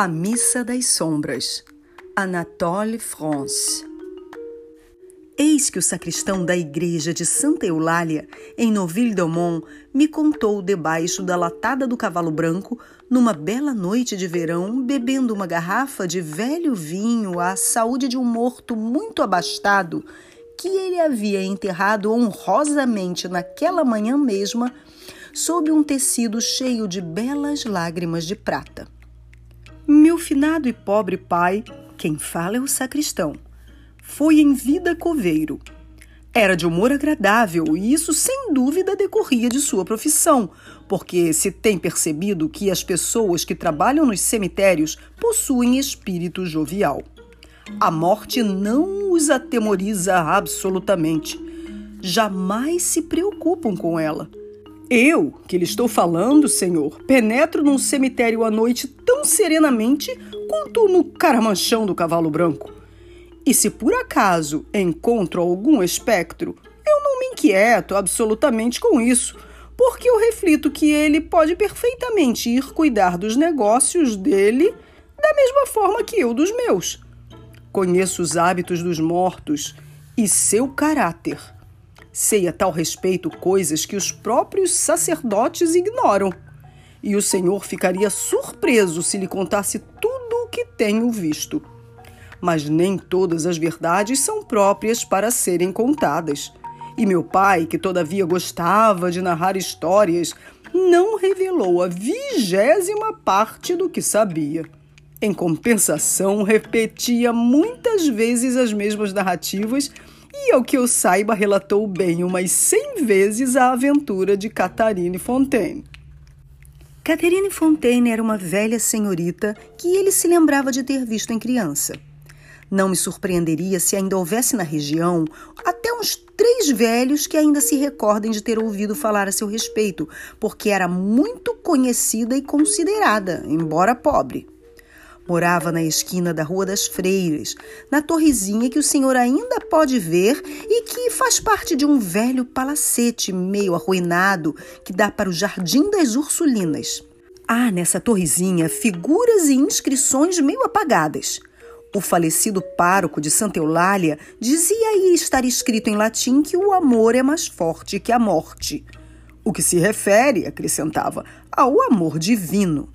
A Missa das Sombras, Anatole France. Eis que o sacristão da igreja de Santa Eulália, em Noville-Domont, me contou debaixo da latada do cavalo branco, numa bela noite de verão, bebendo uma garrafa de velho vinho à saúde de um morto muito abastado, que ele havia enterrado honrosamente naquela manhã mesma, sob um tecido cheio de belas lágrimas de prata. Meu finado e pobre pai, quem fala é o sacristão, foi em vida coveiro. Era de humor agradável e isso sem dúvida decorria de sua profissão, porque se tem percebido que as pessoas que trabalham nos cemitérios possuem espírito jovial. A morte não os atemoriza absolutamente. Jamais se preocupam com ela. Eu, que lhe estou falando, senhor, penetro num cemitério à noite tão serenamente quanto no caramanchão do cavalo branco. E se por acaso encontro algum espectro, eu não me inquieto absolutamente com isso, porque eu reflito que ele pode perfeitamente ir cuidar dos negócios dele da mesma forma que eu dos meus. Conheço os hábitos dos mortos e seu caráter Sei a tal respeito coisas que os próprios sacerdotes ignoram. E o Senhor ficaria surpreso se lhe contasse tudo o que tenho visto. Mas nem todas as verdades são próprias para serem contadas. E meu pai, que todavia gostava de narrar histórias, não revelou a vigésima parte do que sabia. Em compensação, repetia muitas vezes as mesmas narrativas e, ao que eu saiba, relatou bem umas cem vezes a aventura de Catherine Fontaine. Catherine Fontaine era uma velha senhorita que ele se lembrava de ter visto em criança. Não me surpreenderia se ainda houvesse na região até uns três velhos que ainda se recordem de ter ouvido falar a seu respeito, porque era muito conhecida e considerada, embora pobre. Morava na esquina da Rua das Freiras, na torrezinha que o senhor ainda pode ver e que faz parte de um velho palacete meio arruinado que dá para o Jardim das Ursulinas. Há nessa torrezinha figuras e inscrições meio apagadas. O falecido pároco de Santa Eulália dizia aí estar escrito em latim que o amor é mais forte que a morte. O que se refere, acrescentava, ao amor divino.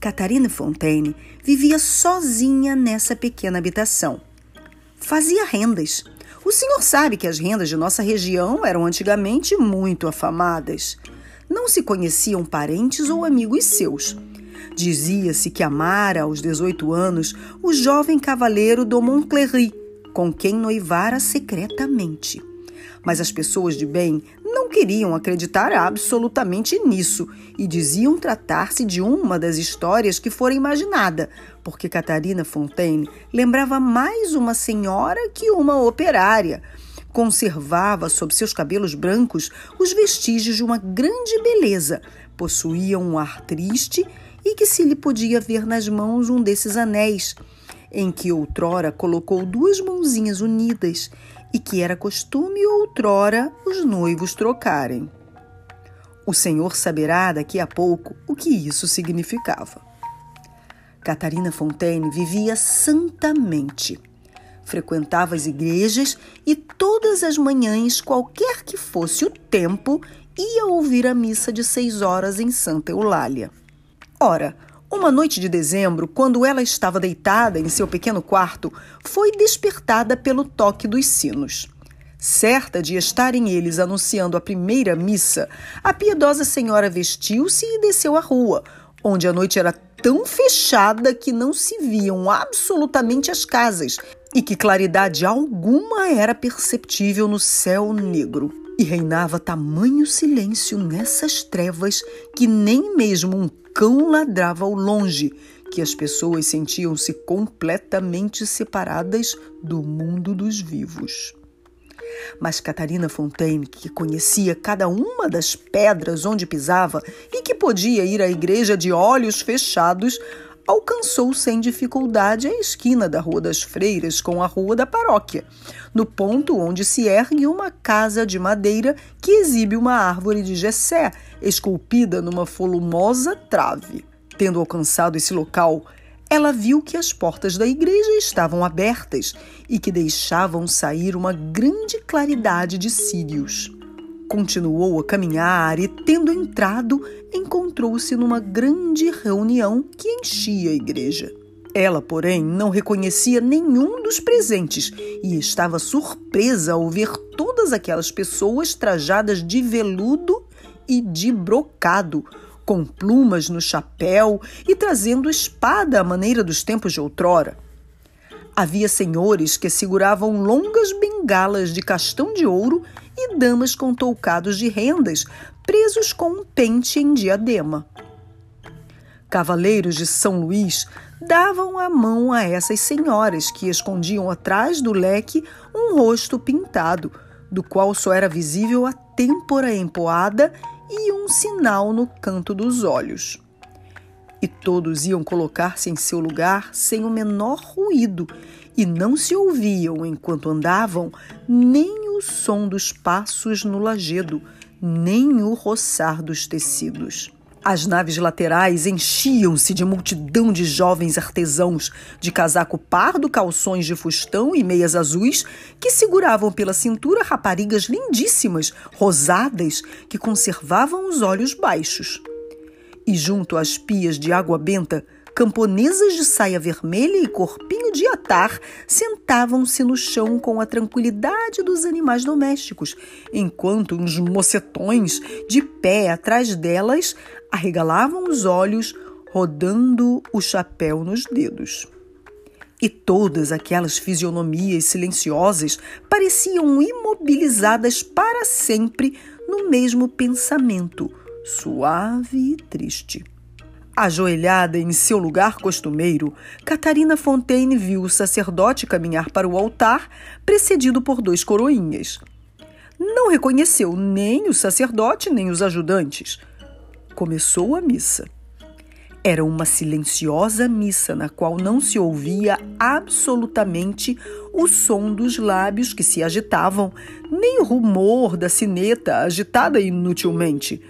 Catarina Fontaine vivia sozinha nessa pequena habitação. Fazia rendas. O senhor sabe que as rendas de nossa região eram antigamente muito afamadas. Não se conheciam parentes ou amigos seus. Dizia-se que amara aos 18 anos o jovem cavaleiro do Montclery, com quem noivara secretamente. Mas as pessoas de bem não queriam acreditar absolutamente nisso e diziam tratar-se de uma das histórias que fora imaginada, porque Catarina Fontaine lembrava mais uma senhora que uma operária. Conservava sob seus cabelos brancos os vestígios de uma grande beleza, possuía um ar triste e que se lhe podia ver nas mãos um desses anéis, em que outrora colocou duas mãozinhas unidas e que era costume outrora os noivos trocarem. O Senhor saberá daqui a pouco o que isso significava. Catarina Fontaine vivia santamente. Frequentava as igrejas e todas as manhãs, qualquer que fosse o tempo, ia ouvir a missa de seis horas em Santa Eulália. Ora, uma noite de dezembro, quando ela estava deitada em seu pequeno quarto, foi despertada pelo toque dos sinos. Certa de estarem eles anunciando a primeira missa, a piedosa senhora vestiu-se e desceu à rua, onde a noite era tão fechada que não se viam absolutamente as casas e que claridade alguma era perceptível no céu negro. E reinava tamanho silêncio nessas trevas que nem mesmo um cão ladrava ao longe, que as pessoas sentiam-se completamente separadas do mundo dos vivos. Mas Catarina Fontaine, que conhecia cada uma das pedras onde pisava e que podia ir à igreja de olhos fechados, alcançou sem dificuldade a esquina da Rua das Freiras com a Rua da Paróquia, no ponto onde se ergue uma casa de madeira que exibe uma árvore de gessé esculpida numa volumosa trave. Tendo alcançado esse local, ela viu que as portas da igreja estavam abertas e que deixavam sair uma grande claridade de círios. Continuou a caminhar e, tendo entrado, encontrou-se numa grande reunião que enchia a igreja. Ela, porém, não reconhecia nenhum dos presentes e estava surpresa ao ver todas aquelas pessoas trajadas de veludo e de brocado, com plumas no chapéu e trazendo espada à maneira dos tempos de outrora. Havia senhores que seguravam longas bengalas de castão de ouro e damas com toucados de rendas, presos com um pente em diadema. Cavaleiros de São Luís davam a mão a essas senhoras que escondiam atrás do leque um rosto pintado, do qual só era visível a têmpora empoada e um sinal no canto dos olhos. E todos iam colocar-se em seu lugar sem o menor ruído, e não se ouviam, enquanto andavam, nem o som dos passos no lajedo, nem o roçar dos tecidos. As naves laterais enchiam-se de multidão de jovens artesãos de casaco pardo, calções de fustão e meias azuis que seguravam pela cintura raparigas lindíssimas, rosadas, que conservavam os olhos baixos. E junto às pias de água benta, camponesas de saia vermelha e corpinho de atar sentavam-se no chão com a tranquilidade dos animais domésticos, enquanto uns mocetões de pé atrás delas arregalavam os olhos, rodando o chapéu nos dedos. E todas aquelas fisionomias silenciosas pareciam imobilizadas para sempre no mesmo pensamento, suave e triste. Ajoelhada em seu lugar costumeiro, Catarina Fontaine viu o sacerdote caminhar para o altar, precedido por dois coroinhas. Não reconheceu nem o sacerdote nem os ajudantes começou a missa. Era uma silenciosa missa na qual não se ouvia absolutamente o som dos lábios que se agitavam, nem o rumor da sineta agitada inutilmente.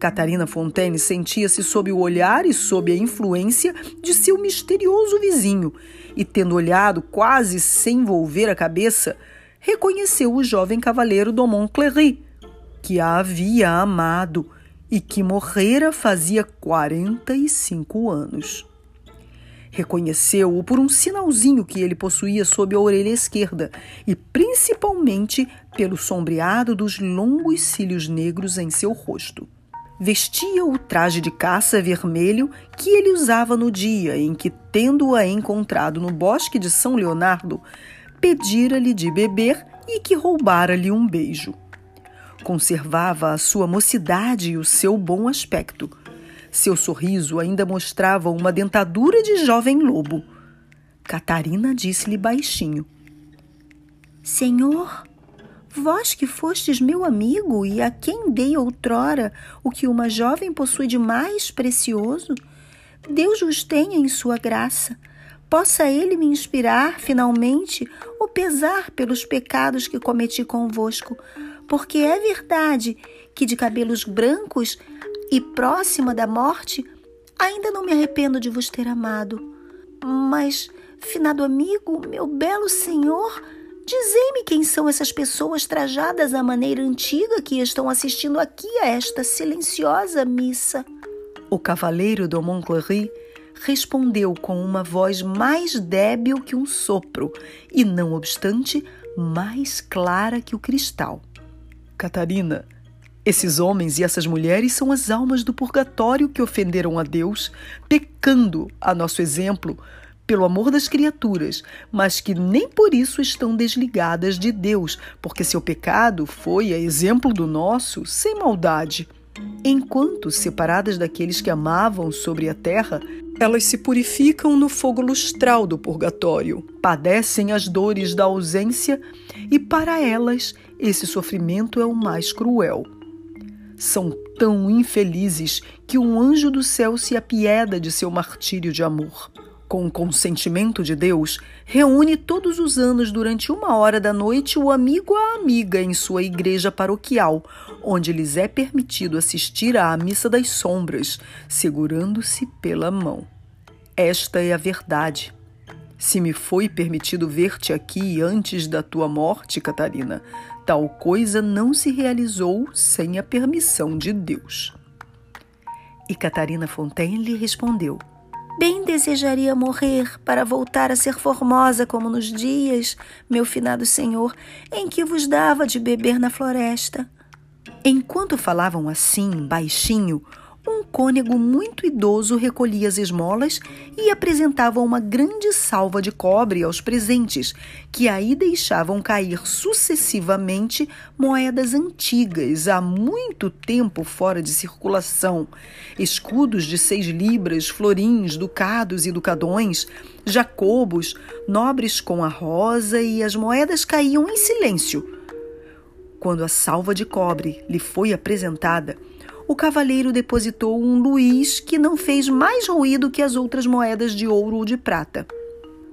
Catarina Fontaine sentia-se sob o olhar e sob a influência de seu misterioso vizinho, e tendo olhado quase sem volver a cabeça, reconheceu o jovem cavaleiro Domont Cléry, que a havia amado e que morrera fazia 45 anos. Reconheceu-o por um sinalzinho que ele possuía sob a orelha esquerda e principalmente pelo sombreado dos longos cílios negros em seu rosto. Vestia o traje de caça vermelho que ele usava no dia em que, tendo-a encontrado no bosque de São Leonardo, pedira-lhe de beber e que roubara-lhe um beijo. Conservava a sua mocidade e o seu bom aspecto. Seu sorriso ainda mostrava uma dentadura de jovem lobo. Catarina disse-lhe baixinho: Senhor, vós que fostes meu amigo e a quem dei outrora o que uma jovem possui de mais precioso, Deus vos tenha em sua graça. Possa ele me inspirar, finalmente, o pesar pelos pecados que cometi convosco, porque é verdade que de cabelos brancos e próxima da morte, ainda não me arrependo de vos ter amado. Mas, finado amigo, meu belo senhor, dizei-me quem são essas pessoas trajadas à maneira antiga que estão assistindo aqui a esta silenciosa missa. O cavaleiro do Montclair respondeu com uma voz mais débil que um sopro e, não obstante, mais clara que o cristal. Catarina, esses homens e essas mulheres são as almas do purgatório que ofenderam a Deus, pecando a nosso exemplo pelo amor das criaturas, mas que nem por isso estão desligadas de Deus, porque seu pecado foi, a exemplo do nosso, sem maldade. Enquanto separadas daqueles que amavam sobre a terra, elas se purificam no fogo lustral do purgatório, padecem as dores da ausência e para elas esse sofrimento é o mais cruel. São tão infelizes que um anjo do céu se apieda de seu martírio de amor. Com o consentimento de Deus, reúne todos os anos durante uma hora da noite o amigo à amiga em sua igreja paroquial, onde lhes é permitido assistir à missa das sombras, segurando-se pela mão. Esta é a verdade. Se me foi permitido ver-te aqui antes da tua morte, Catarina, tal coisa não se realizou sem a permissão de Deus. E Catarina Fontaine lhe respondeu: Bem desejaria morrer para voltar a ser formosa como nos dias, meu finado senhor, em que vos dava de beber na floresta. Enquanto falavam assim, baixinho, cônego muito idoso recolhia as esmolas e apresentava uma grande salva de cobre aos presentes, que aí deixavam cair sucessivamente moedas antigas, há muito tempo fora de circulação, escudos de seis libras, florins, ducados e ducadões, jacobos, nobres com a rosa, e as moedas caíam em silêncio. Quando a salva de cobre lhe foi apresentada, o cavalheiro depositou um luís que não fez mais ruído que as outras moedas de ouro ou de prata.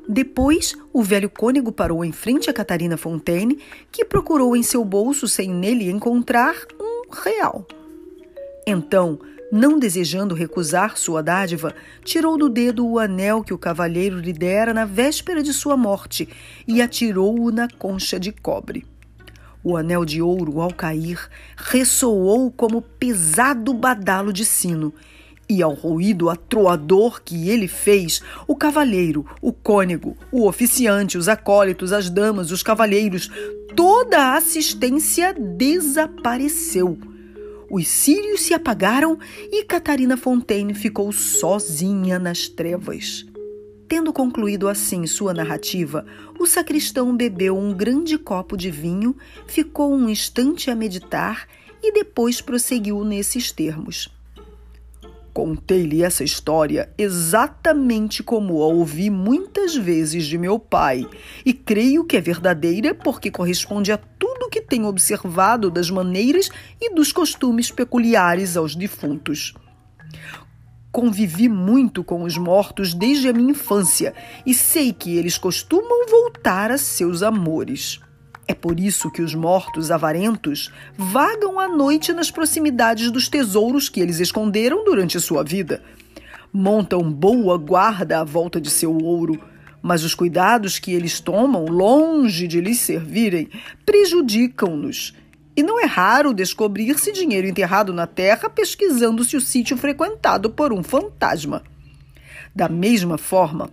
Depois, o velho cônego parou em frente a Catarina Fontaine, que procurou em seu bolso sem nele encontrar um real. Então, não desejando recusar sua dádiva, tirou do dedo o anel que o cavalheiro lhe dera na véspera de sua morte e atirou-o na concha de cobre. O anel de ouro, ao cair, ressoou como pesado badalo de sino. E ao ruído atroador que ele fez, o cavalheiro, o cônego, o oficiante, os acólitos, as damas, os cavalheiros, toda a assistência desapareceu. Os círios se apagaram e Catarina Fontaine ficou sozinha nas trevas. Tendo concluído assim sua narrativa, o sacristão bebeu um grande copo de vinho, ficou um instante a meditar e depois prosseguiu nesses termos. Contei-lhe essa história exatamente como a ouvi muitas vezes de meu pai, e creio que é verdadeira porque corresponde a tudo que tenho observado das maneiras e dos costumes peculiares aos defuntos. Convivi muito com os mortos desde a minha infância e sei que eles costumam voltar a seus amores. É por isso que os mortos avarentos vagam à noite nas proximidades dos tesouros que eles esconderam durante sua vida. Montam boa guarda à volta de seu ouro, mas os cuidados que eles tomam, longe de lhes servirem, prejudicam-nos e não é raro descobrir-se dinheiro enterrado na terra pesquisando-se o sítio frequentado por um fantasma. Da mesma forma,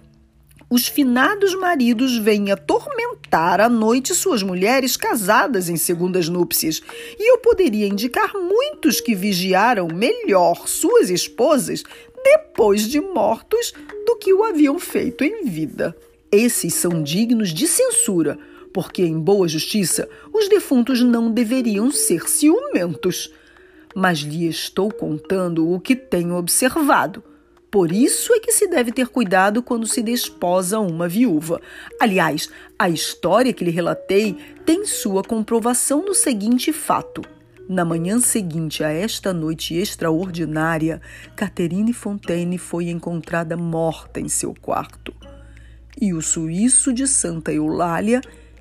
os finados maridos vêm atormentar à noite suas mulheres casadas em segundas núpcias, e eu poderia indicar muitos que vigiaram melhor suas esposas depois de mortos do que o haviam feito em vida. Esses são dignos de censura porque, em boa justiça, os defuntos não deveriam ser ciumentos. Mas lhe estou contando o que tenho observado. Por isso é que se deve ter cuidado quando se desposa uma viúva. Aliás, a história que lhe relatei tem sua comprovação no seguinte fato. Na manhã seguinte a esta noite extraordinária, Catherine Fontaine foi encontrada morta em seu quarto. E o suíço de Santa Eulália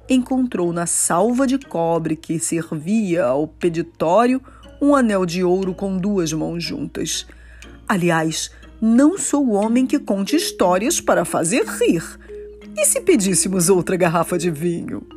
encontrou na salva de cobre que servia ao peditório um anel de ouro com duas mãos juntas. Aliás, não sou o homem que conte histórias para fazer rir. E se pedíssemos outra garrafa de vinho?